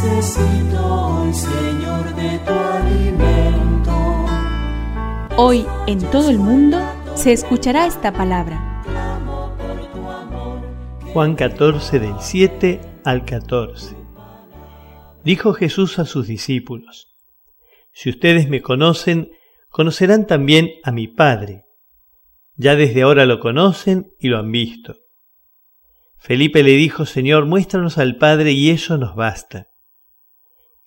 Necesito hoy, Señor, de tu alimento. Hoy en todo el mundo se escuchará esta palabra. Juan 14 del 7 al 14. Dijo Jesús a sus discípulos, Si ustedes me conocen, conocerán también a mi Padre. Ya desde ahora lo conocen y lo han visto. Felipe le dijo, Señor, muéstranos al Padre y eso nos basta.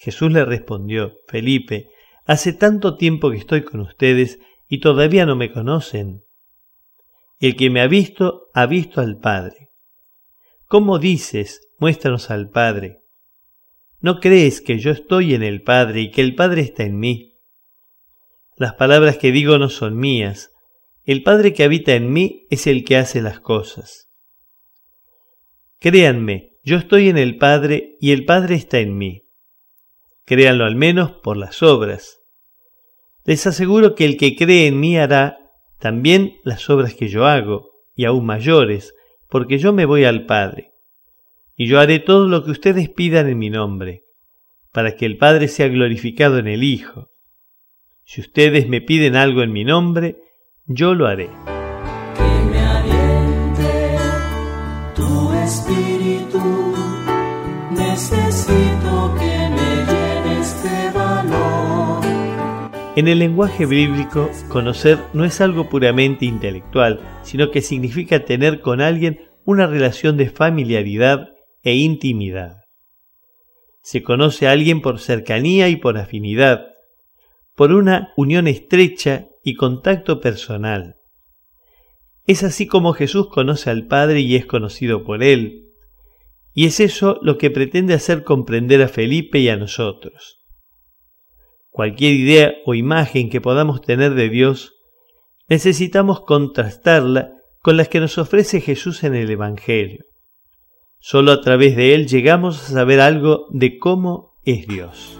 Jesús le respondió, Felipe, hace tanto tiempo que estoy con ustedes y todavía no me conocen. El que me ha visto, ha visto al Padre. ¿Cómo dices, muéstranos al Padre? ¿No crees que yo estoy en el Padre y que el Padre está en mí? Las palabras que digo no son mías. El Padre que habita en mí es el que hace las cosas. Créanme, yo estoy en el Padre y el Padre está en mí. Créanlo al menos por las obras. Les aseguro que el que cree en mí hará también las obras que yo hago, y aún mayores, porque yo me voy al Padre. Y yo haré todo lo que ustedes pidan en mi nombre, para que el Padre sea glorificado en el Hijo. Si ustedes me piden algo en mi nombre, yo lo haré. Que me aliente tu espíritu. Necesito que me valor. En el lenguaje bíblico, conocer no es algo puramente intelectual, sino que significa tener con alguien una relación de familiaridad e intimidad. Se conoce a alguien por cercanía y por afinidad, por una unión estrecha y contacto personal. Es así como Jesús conoce al Padre y es conocido por Él. Y es eso lo que pretende hacer comprender a Felipe y a nosotros. Cualquier idea o imagen que podamos tener de Dios, necesitamos contrastarla con las que nos ofrece Jesús en el Evangelio. Solo a través de Él llegamos a saber algo de cómo es Dios.